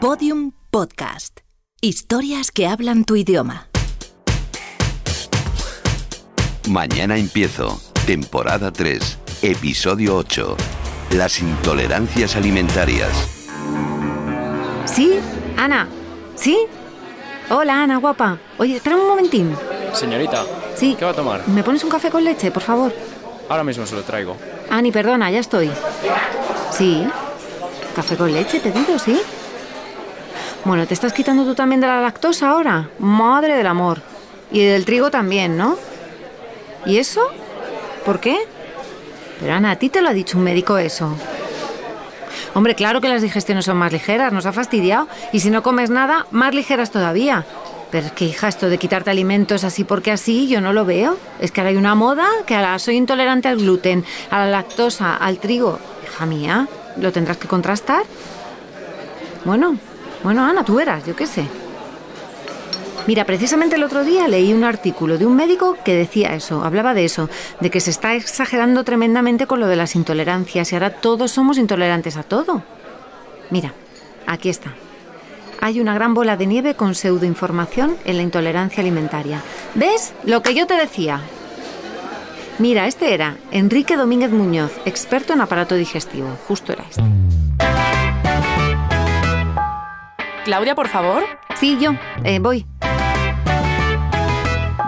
Podium Podcast. Historias que hablan tu idioma. Mañana empiezo. Temporada 3. Episodio 8. Las intolerancias alimentarias. ¿Sí? Ana. ¿Sí? Hola, Ana, guapa. Oye, espera un momentín. Señorita, Sí. ¿qué va a tomar? ¿Me pones un café con leche, por favor? Ahora mismo se lo traigo. Ani, perdona, ya estoy. Sí. Café con leche, te digo, ¿sí? Bueno, ¿te estás quitando tú también de la lactosa ahora? Madre del amor. Y del trigo también, ¿no? ¿Y eso? ¿Por qué? Pero Ana, a ti te lo ha dicho un médico eso. Hombre, claro que las digestiones son más ligeras, nos ha fastidiado. Y si no comes nada, más ligeras todavía. Pero es que, hija, esto de quitarte alimentos así porque así, yo no lo veo. Es que ahora hay una moda que ahora soy intolerante al gluten, a la lactosa, al trigo. Hija mía, ¿lo tendrás que contrastar? Bueno, bueno, Ana, tú verás, yo qué sé. Mira, precisamente el otro día leí un artículo de un médico que decía eso, hablaba de eso, de que se está exagerando tremendamente con lo de las intolerancias y ahora todos somos intolerantes a todo. Mira, aquí está. Hay una gran bola de nieve con pseudoinformación en la intolerancia alimentaria. ¿Ves? Lo que yo te decía. Mira, este era Enrique Domínguez Muñoz, experto en aparato digestivo. Justo era este. Claudia, por favor. Sí, yo. Eh, voy.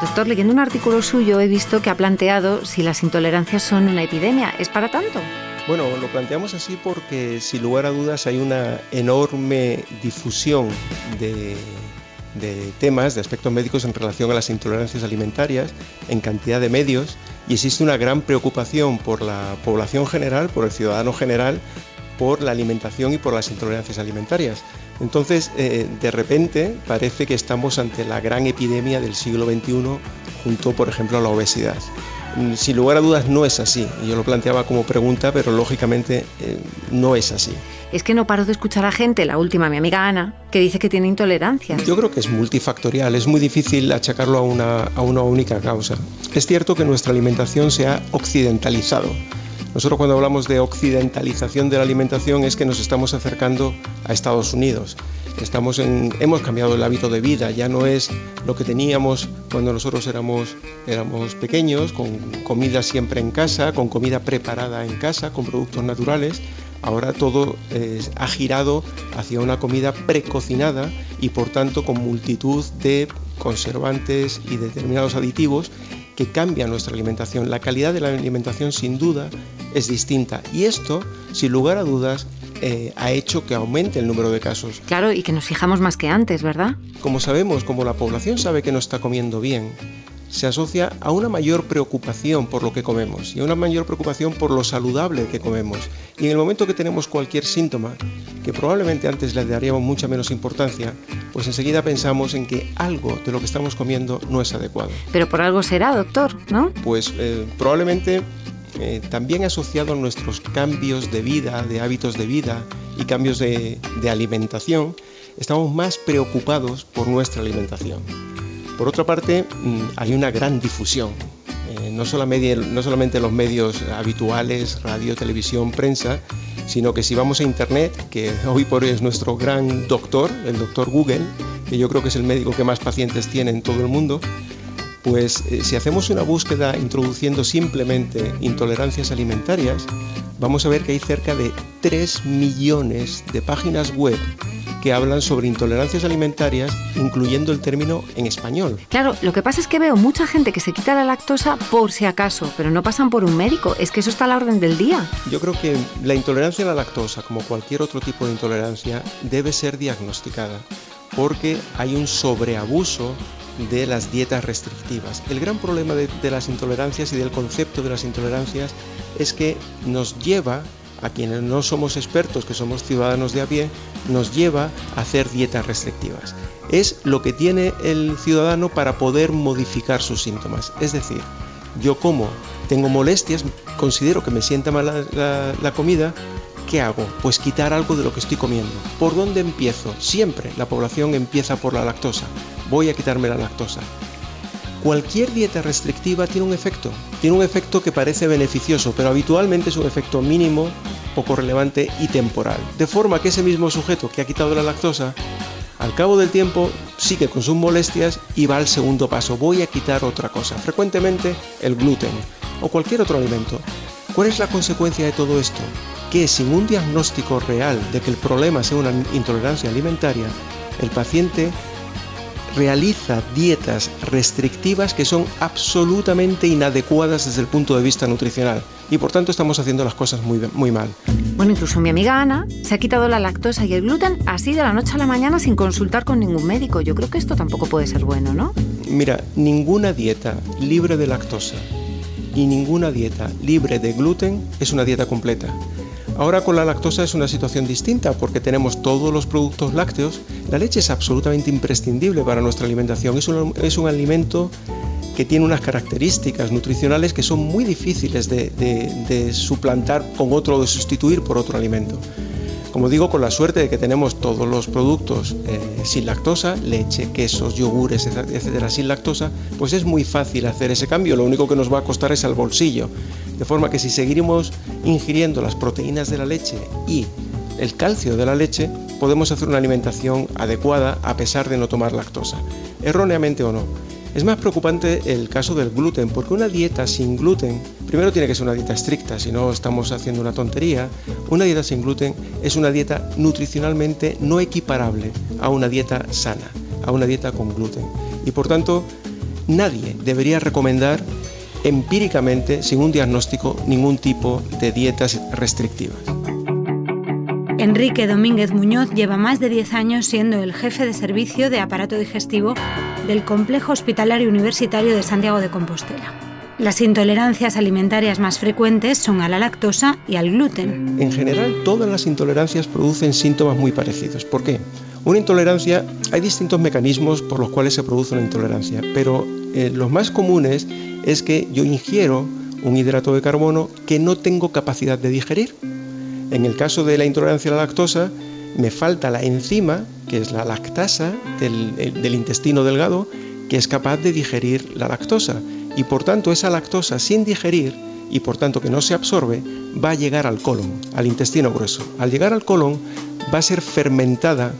Doctor, leyendo un artículo suyo he visto que ha planteado si las intolerancias son una epidemia. ¿Es para tanto? Bueno, lo planteamos así porque sin lugar a dudas hay una enorme difusión de, de, temas, de aspectos médicos en relación a las intolerancias alimentarias en cantidad de medios y existe una gran preocupación por la población general, por el ciudadano general, por la alimentación y por las intolerancias alimentarias. Entonces, eh, de repente parece que estamos ante la gran epidemia del siglo XXI junto, por ejemplo, a la obesidad. Sin lugar a dudas no es así. Yo lo planteaba como pregunta, pero lógicamente eh, no es así. Es que no paro de escuchar a gente, la última, mi amiga Ana, que dice que tiene intolerancias. Yo creo que es multifactorial, es muy difícil achacarlo a una, a una única causa. Es cierto que nuestra alimentación se ha occidentalizado. Nosotros cuando hablamos de occidentalización de la alimentación es que nos estamos acercando a Estados Unidos. Estamos en, hemos cambiado el hábito de vida, ya no es lo que teníamos cuando nosotros éramos, éramos pequeños, con comida siempre en casa, con comida preparada en casa, con productos naturales. Ahora todo eh, ha girado hacia una comida precocinada y por tanto con multitud de conservantes y determinados aditivos que cambian nuestra alimentación. La calidad de la alimentación sin duda es distinta y esto, sin lugar a dudas, eh, ha hecho que aumente el número de casos. Claro, y que nos fijamos más que antes, ¿verdad? Como sabemos, como la población sabe que no está comiendo bien, se asocia a una mayor preocupación por lo que comemos y a una mayor preocupación por lo saludable que comemos. Y en el momento que tenemos cualquier síntoma, que probablemente antes le daríamos mucha menos importancia, pues enseguida pensamos en que algo de lo que estamos comiendo no es adecuado. Pero por algo será, doctor, ¿no? Pues eh, probablemente eh, también asociado a nuestros cambios de vida, de hábitos de vida y cambios de, de alimentación, estamos más preocupados por nuestra alimentación. Por otra parte, hay una gran difusión, eh, no, solamente, no solamente los medios habituales, radio, televisión, prensa, sino que si vamos a Internet, que hoy por hoy es nuestro gran doctor, el doctor Google, que yo creo que es el médico que más pacientes tiene en todo el mundo, pues eh, si hacemos una búsqueda introduciendo simplemente intolerancias alimentarias, vamos a ver que hay cerca de 3 millones de páginas web que hablan sobre intolerancias alimentarias, incluyendo el término en español. Claro, lo que pasa es que veo mucha gente que se quita la lactosa por si acaso, pero no pasan por un médico. Es que eso está a la orden del día. Yo creo que la intolerancia a la lactosa, como cualquier otro tipo de intolerancia, debe ser diagnosticada porque hay un sobreabuso de las dietas restrictivas. El gran problema de, de las intolerancias y del concepto de las intolerancias es que nos lleva a quienes no somos expertos, que somos ciudadanos de a pie, nos lleva a hacer dietas restrictivas. Es lo que tiene el ciudadano para poder modificar sus síntomas. Es decir, yo como, tengo molestias, considero que me sienta mal la, comida, ¿qué hago? Pues quitar algo de lo que estoy comiendo. ¿Por dónde empiezo? Siempre la población empieza por la lactosa. Voy a quitarme la lactosa. Cualquier dieta restrictiva tiene un efecto, tiene un efecto que parece beneficioso, pero habitualmente es un efecto mínimo poco relevante y temporal. De forma que ese mismo sujeto que ha quitado la lactosa, al cabo del tiempo sigue con sus molestias y va al segundo paso, voy a quitar otra cosa, frecuentemente el gluten o cualquier otro alimento. ¿Cuál es la consecuencia de todo esto? Que sin un diagnóstico real de que el problema sea una intolerancia alimentaria, el paciente realiza dietas restrictivas que son absolutamente inadecuadas desde el punto de vista nutricional y por tanto estamos haciendo las cosas muy, muy mal. Bueno, incluso mi amiga Ana se ha quitado la lactosa y el gluten así de la noche a la mañana sin consultar con ningún médico. Yo creo que esto tampoco puede ser bueno, ¿no? Mira, ninguna dieta libre de lactosa y ninguna dieta libre de gluten es una dieta completa. Ahora con la lactosa es una situación distinta porque tenemos todos los productos lácteos. La leche es absolutamente imprescindible para nuestra alimentación. Es un, es un alimento que tiene unas características nutricionales que son muy difíciles de, de suplantar con otro o de sustituir por otro alimento. Como digo, con la suerte de que tenemos todos los productos eh, sin lactosa, leche, quesos, yogures, etcétera, sin lactosa, pues es muy fácil hacer ese cambio. Lo único que nos va a costar es al bolsillo. De forma que si seguimos ingiriendo las proteínas de la leche y el calcio de la leche, podemos hacer una alimentación adecuada a pesar de no tomar lactosa, erróneamente o no. Es más preocupante el caso del gluten, porque una dieta sin gluten, primero tiene que ser una dieta estricta, si no estamos haciendo una tontería. Una dieta sin gluten es una dieta nutricionalmente no equiparable a una dieta sana, a una dieta con gluten. Y por tanto, nadie debería recomendar empíricamente, sin un diagnóstico, ningún tipo de dietas restrictivas. Enrique Domínguez Muñoz lleva más de 10 años siendo el jefe de servicio de aparato digestivo del Complejo Hospitalario Universitario de Santiago de Compostela. Las intolerancias alimentarias más frecuentes son a la lactosa y al gluten. En general, todas las intolerancias producen síntomas muy parecidos. ¿Por qué? Una intolerancia, hay distintos mecanismos por los cuales se produce una intolerancia, pero eh, los más comunes es que yo ingiero un hidrato de carbono que no tengo capacidad de digerir en el caso de la intolerancia a la lactosa, me falta la enzima, que es la lactasa del, intestino delgado, que es capaz de digerir la lactosa. Y por tanto, esa lactosa sin digerir y por tanto que no se absorbe, va a llegar al colon, al intestino grueso. Al llegar al colon, va a ser fermentada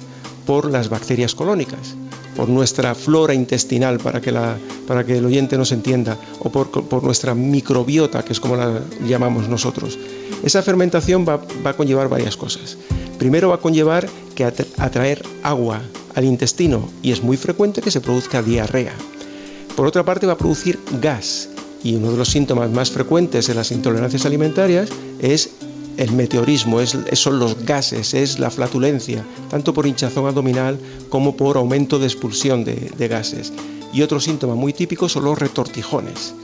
por las bacterias colónicas por nuestra flora intestinal, para que, el oyente nos entienda, o por, nuestra microbiota, que es como la llamamos nosotros. Esa fermentación va, va a conllevar varias cosas. Primero va a conllevar que atraer agua al intestino y es muy frecuente que se produzca diarrea. Por otra parte va a producir gas y uno de los síntomas más frecuentes de las intolerancias alimentarias es el meteorismo, es, son los gases, es la flatulencia, tanto por hinchazón abdominal como por aumento de expulsión de, gases. Y otro síntoma muy típico son los retortijones.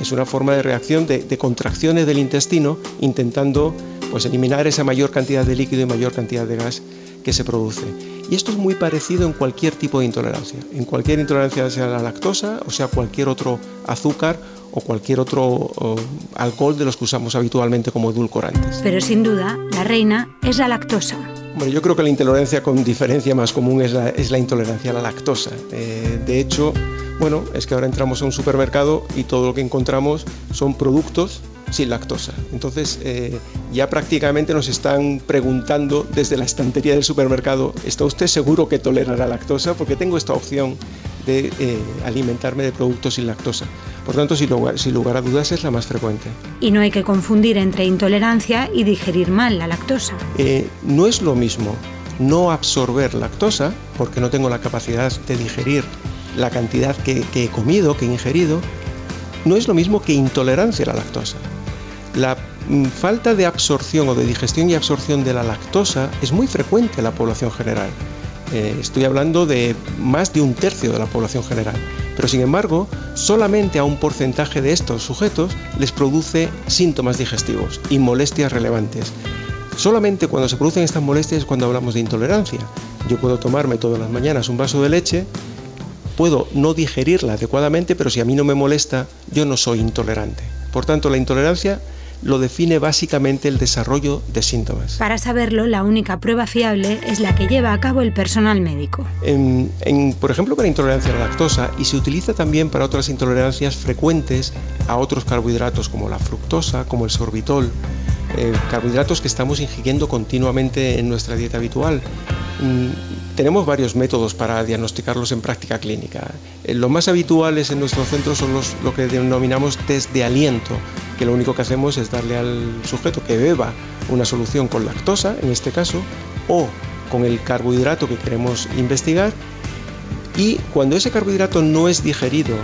Es una forma de reacción de, contracciones del intestino intentando pues, eliminar esa mayor cantidad de líquido y mayor cantidad de gas que se produce. Y esto es muy parecido en cualquier tipo de intolerancia, en cualquier intolerancia sea la lactosa o sea cualquier otro azúcar o cualquier otro alcohol de los que usamos habitualmente como edulcorantes. Pero sin duda, la reina es la lactosa. Bueno, yo creo que la intolerancia con diferencia más común es la, es la intolerancia a la lactosa. Eh, de hecho, bueno, es que ahora entramos a un supermercado y todo lo que encontramos son productos sin lactosa. Entonces eh, ya prácticamente nos están preguntando desde la estantería del supermercado, ¿está usted seguro que tolerará lactosa? Porque tengo esta opción de eh, alimentarme de productos sin lactosa. Por tanto, sin lugar, sin lugar a dudas, es la más frecuente. Y no hay que confundir entre intolerancia y digerir mal la lactosa. Eh, no es lo mismo no absorber lactosa, porque no tengo la capacidad de digerir la cantidad que, que he comido, que he ingerido, no es lo mismo que intolerancia a la lactosa. La mm, falta de absorción o de digestión y absorción de la lactosa es muy frecuente en la población general. Eh, estoy hablando de más de un tercio de la población general. Pero sin embargo, solamente a un porcentaje de estos sujetos les produce síntomas digestivos y molestias relevantes. Solamente cuando se producen estas molestias es cuando hablamos de intolerancia. Yo puedo tomarme todas las mañanas un vaso de leche, puedo no digerirla adecuadamente, pero si a mí no me molesta, yo no soy intolerante. Por tanto, la intolerancia lo define básicamente el desarrollo de síntomas. Para saberlo, la única prueba fiable es la que lleva a cabo el personal médico. por ejemplo, para intolerancia a la lactosa y se utiliza también para otras intolerancias frecuentes a otros carbohidratos como la fructosa, como el sorbitol. eh, carbohidratos que estamos ingiriendo continuamente en nuestra dieta habitual. Mm, tenemos varios métodos para diagnosticarlos en práctica clínica. Eh, lo más habituales en nuestro centro son los, lo que denominamos test de aliento, que lo único que hacemos es darle al sujeto que beba una solución con lactosa, en este caso, o con el carbohidrato que queremos investigar y cuando ese carbohidrato no es digerido,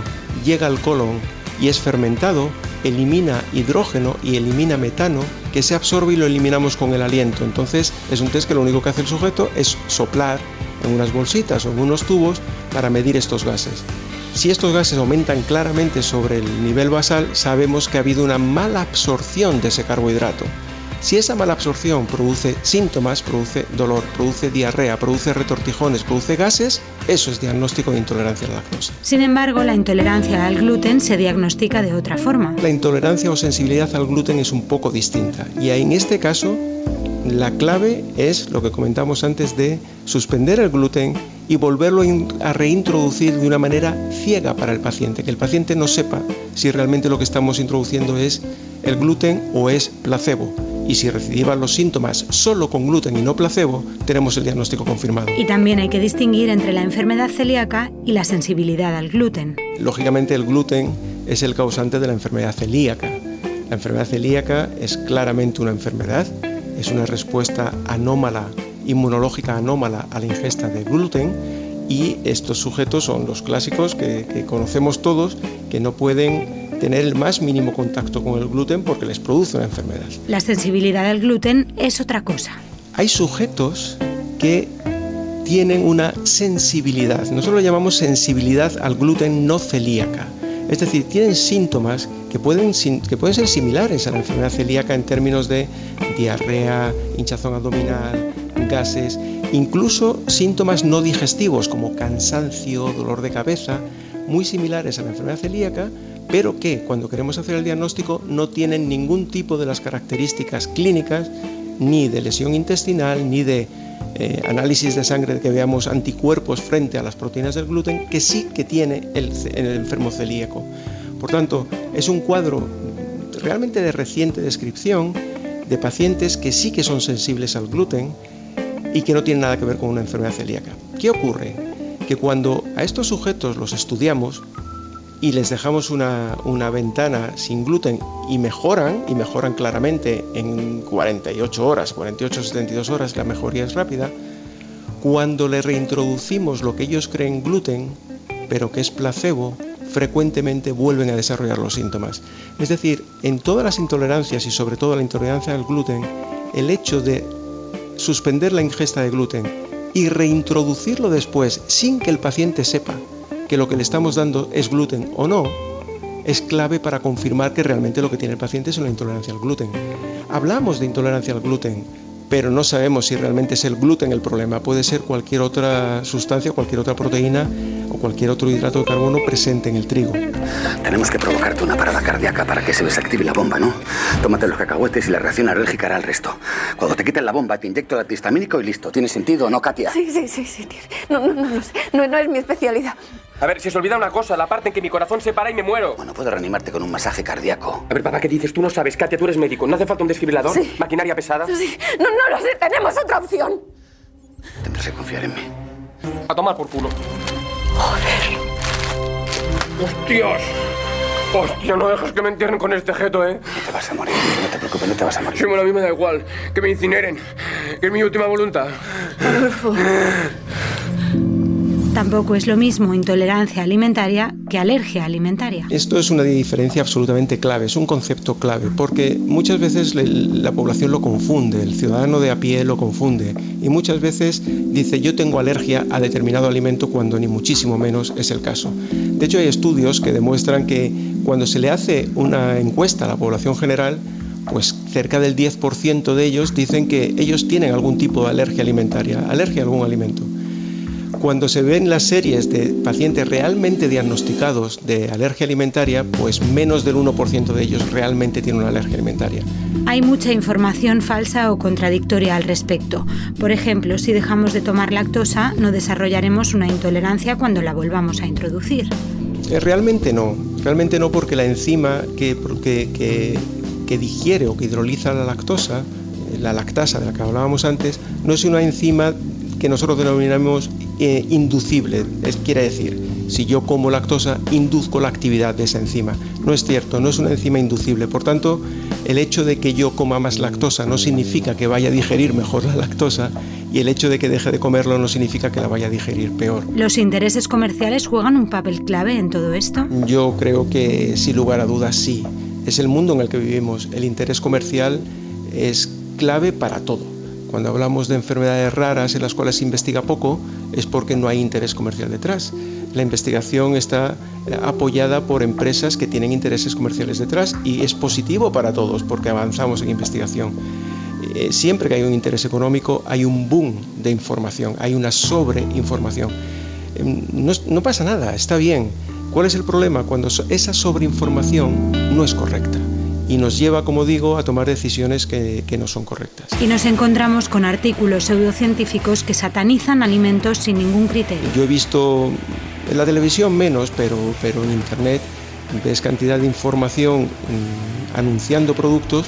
llega al colon y es fermentado, elimina hidrógeno y elimina metano que se absorbe y lo eliminamos con el aliento. Entonces es un test que lo único que hace el sujeto es soplar en unas bolsitas o en unos tubos para medir estos gases. Si estos gases aumentan claramente sobre el nivel basal, sabemos que ha habido una mala absorción de ese carbohidrato. Si esa mala absorción produce síntomas, produce dolor, produce diarrea, produce retortijones, produce gases, eso es diagnóstico de intolerancia a la lactosa. Sin embargo, la intolerancia al gluten se diagnostica de otra forma. La intolerancia o sensibilidad al gluten es un poco distinta y en este caso la clave es lo que comentamos antes de suspender el gluten y volverlo a reintroducir de una manera ciega para el paciente, que el paciente no sepa si realmente lo que estamos introduciendo es el gluten o es placebo y si reciban los síntomas solo con gluten y no placebo, tenemos el diagnóstico confirmado. Y también hay que distinguir entre la enfermedad celíaca y la sensibilidad al gluten. Lógicamente el gluten es el causante de la enfermedad celíaca. La enfermedad celíaca es claramente una enfermedad, es una respuesta anómala, inmunológica anómala a la ingesta de gluten y estos sujetos son los clásicos que, que conocemos todos que no pueden tener el más mínimo contacto con el gluten porque les produce una enfermedad. La sensibilidad al gluten es otra cosa. Hay sujetos que tienen una sensibilidad, nosotros lo llamamos sensibilidad al gluten no celíaca. Es decir, tienen síntomas que pueden, que pueden ser similares a la enfermedad celíaca en términos de diarrea, hinchazón abdominal, gases, incluso síntomas no digestivos como cansancio, dolor de cabeza, muy similares a la enfermedad celíaca, pero que cuando queremos hacer el diagnóstico no tienen ningún tipo de las características clínicas, ni de lesión intestinal, ni de eh, análisis de sangre que veamos anticuerpos frente a las proteínas del gluten, que sí que tiene el, el enfermo celíaco. Por tanto, es un cuadro realmente de reciente descripción de pacientes que sí que son sensibles al gluten y que no tienen nada que ver con una enfermedad celíaca. ¿Qué ocurre? Que cuando a estos sujetos los estudiamos, y les dejamos una, ventana sin gluten y mejoran, y mejoran claramente en 48 horas, 48 72 horas, la mejoría es rápida, cuando le reintroducimos lo que ellos creen gluten, pero que es placebo, frecuentemente vuelven a desarrollar los síntomas. Es decir, en todas las intolerancias y sobre todo la intolerancia al gluten, el hecho de suspender la ingesta de gluten y reintroducirlo después sin que el paciente sepa que lo que le estamos dando es gluten o no, es clave para confirmar que realmente lo que tiene el paciente es una intolerancia al gluten. Hablamos de intolerancia al gluten, pero no sabemos si realmente es el gluten el problema. Puede ser cualquier otra sustancia, cualquier otra proteína o cualquier otro hidrato de carbono presente en el trigo. Tenemos que provocarte una parada cardíaca para que se desactive la bomba, ¿no? Tómate los cacahuetes y la reacción alérgica hará el resto. Cuando te quiten la bomba, te inyecto el antihistamínico y listo. ¿Tiene sentido o no, Katia? Sí, sí, sí, sí. No, no, no, no, no, no es mi especialidad. A ver, si se olvida una cosa, la parte en que mi corazón se para y me muero. Bueno, puedo reanimarte con un masaje cardíaco. A ver, papá, ¿qué dices? Tú no sabes, Katia, tú eres médico. ¿No hace falta un desfibrilador? Sí. ¿Maquinaria pesada? Sí. No, no lo sé. Tenemos otra opción. Tendrás que confiar en mí. A tomar por culo. Joder. ¡Hostias! ¡Hostia, no dejes que me entierren con este jeto, eh! No te vas a morir, no te preocupes, no te vas a morir. Sí, bueno, a mí me da igual. Que me incineren. Que es mi última voluntad. Adolfo. Tampoco es lo mismo intolerancia alimentaria que alergia alimentaria. Esto es una diferencia absolutamente clave, es un concepto clave, porque muchas veces la población lo confunde, el ciudadano de a pie lo confunde y muchas veces dice yo tengo alergia a determinado alimento cuando ni muchísimo menos es el caso. De hecho hay estudios que demuestran que cuando se le hace una encuesta a la población general, pues cerca del 10% de ellos dicen que ellos tienen algún tipo de alergia alimentaria, alergia a algún alimento. Cuando se ven las series de pacientes realmente diagnosticados de alergia alimentaria, pues menos del 1% de ellos realmente tienen una alergia alimentaria. Hay mucha información falsa o contradictoria al respecto. Por ejemplo, si dejamos de tomar lactosa, no desarrollaremos una intolerancia cuando la volvamos a introducir. Eh, realmente no, realmente no porque la enzima que, que, que digiere o que hidroliza la lactosa, la lactasa de la que hablábamos antes, no es una enzima que nosotros denominamos eh, inducible. Es, quiere decir, si yo como lactosa, induzco la actividad de esa enzima. No es cierto, no es una enzima inducible. Por tanto, el hecho de que yo coma más lactosa no significa que vaya a digerir mejor la lactosa y el hecho de que deje de comerlo no significa que la vaya a digerir peor. ¿Los intereses comerciales juegan un papel clave en todo esto? Yo creo que sin lugar a dudas sí. Es el mundo en el que vivimos. El interés comercial es clave para todo. Cuando hablamos de enfermedades raras en las cuales se investiga poco, es porque no hay interés comercial detrás. La investigación está eh, apoyada por empresas que tienen intereses comerciales detrás y es positivo para todos porque avanzamos en investigación. Eh, siempre que hay un interés económico hay un boom de información, hay una sobreinformación. Em, no, no pasa nada, está bien. ¿Cuál es el problema? Cuando esa sobreinformación no es correcta y nos lleva, como digo, a tomar decisiones que, no son correctas. Y nos encontramos con artículos pseudocientíficos que satanizan alimentos sin ningún criterio. Yo he visto en la televisión menos, pero, pero en Internet ves cantidad de información mm, anunciando productos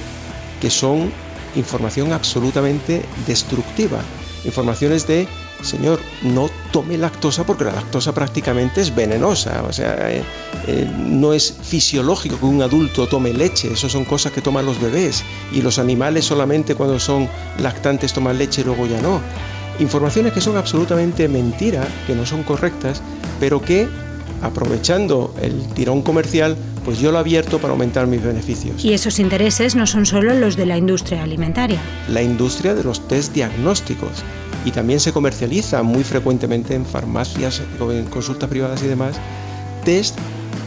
que son información absolutamente destructiva. Informaciones de señor, no tome lactosa porque la lactosa prácticamente es venenosa. O sea, eh, eh, no es fisiológico que un adulto tome leche. Eso son cosas que toman los bebés. Y los animales solamente cuando son lactantes toman leche y luego ya no. Informaciones que son absolutamente mentira, que no son correctas, pero que aprovechando el tirón comercial, pues yo lo abierto para aumentar mis beneficios. Y esos intereses no son solo los de la industria alimentaria. La industria de los test diagnósticos y también se comercializa muy frecuentemente en farmacias, en consultas privadas y demás, test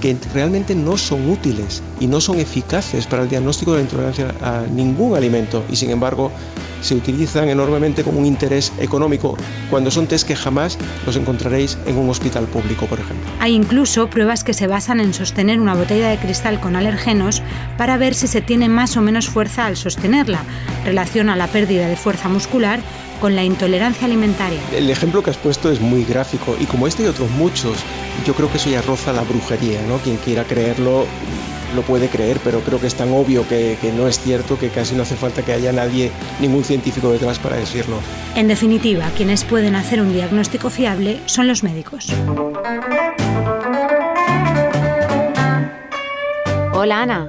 que realmente no son útiles y no son eficaces para el diagnóstico de la intolerancia a ningún alimento. Y sin embargo se utilizan enormemente con un interés económico cuando son test que jamás los encontraréis en un hospital público, por ejemplo. Hay incluso pruebas que se basan en sostener una botella de cristal con alergenos para ver si se tiene más o menos fuerza al sostenerla. Relaciona la pérdida de fuerza muscular con la intolerancia alimentaria. El ejemplo que has puesto es muy gráfico y como este y otros muchos, yo creo que eso ya roza la brujería, ¿no? Quien quiera creerlo lo puede creer, pero creo que es tan obvio que, que, no es cierto que casi no hace falta que haya nadie, ningún científico detrás para decirlo. En definitiva, quienes pueden hacer un diagnóstico fiable son los médicos. Hola Ana,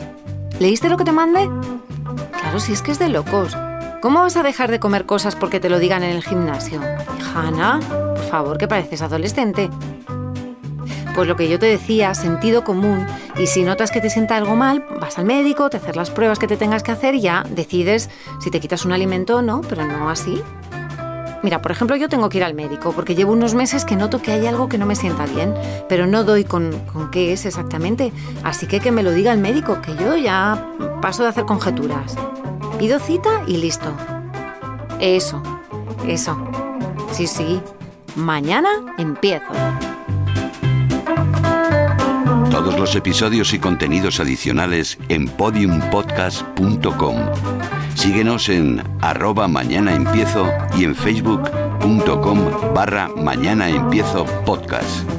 ¿leíste lo que te mandé? Claro, si es que es de locos. ¿Cómo vas a dejar de comer cosas porque te lo digan en el gimnasio? Hija Ana, por favor, que pareces adolescente. Pues lo que yo te decía, sentido común. Y si notas que te sienta algo mal, vas al médico, te haces las pruebas que te tengas que hacer y ya decides si te quitas un alimento o no, pero no así. Mira, por ejemplo, yo tengo que ir al médico porque llevo unos meses que noto que hay algo que no me sienta bien, pero no doy con, con qué es exactamente. Así que que me lo diga el médico, que yo ya paso de hacer conjeturas. Pido cita y listo. Eso, eso. Sí, sí. Mañana empiezo. Todos los episodios y contenidos adicionales en podiumpodcast.com. Síguenos en arroba mañana empiezo y en facebook.com barra mañana empiezo podcast.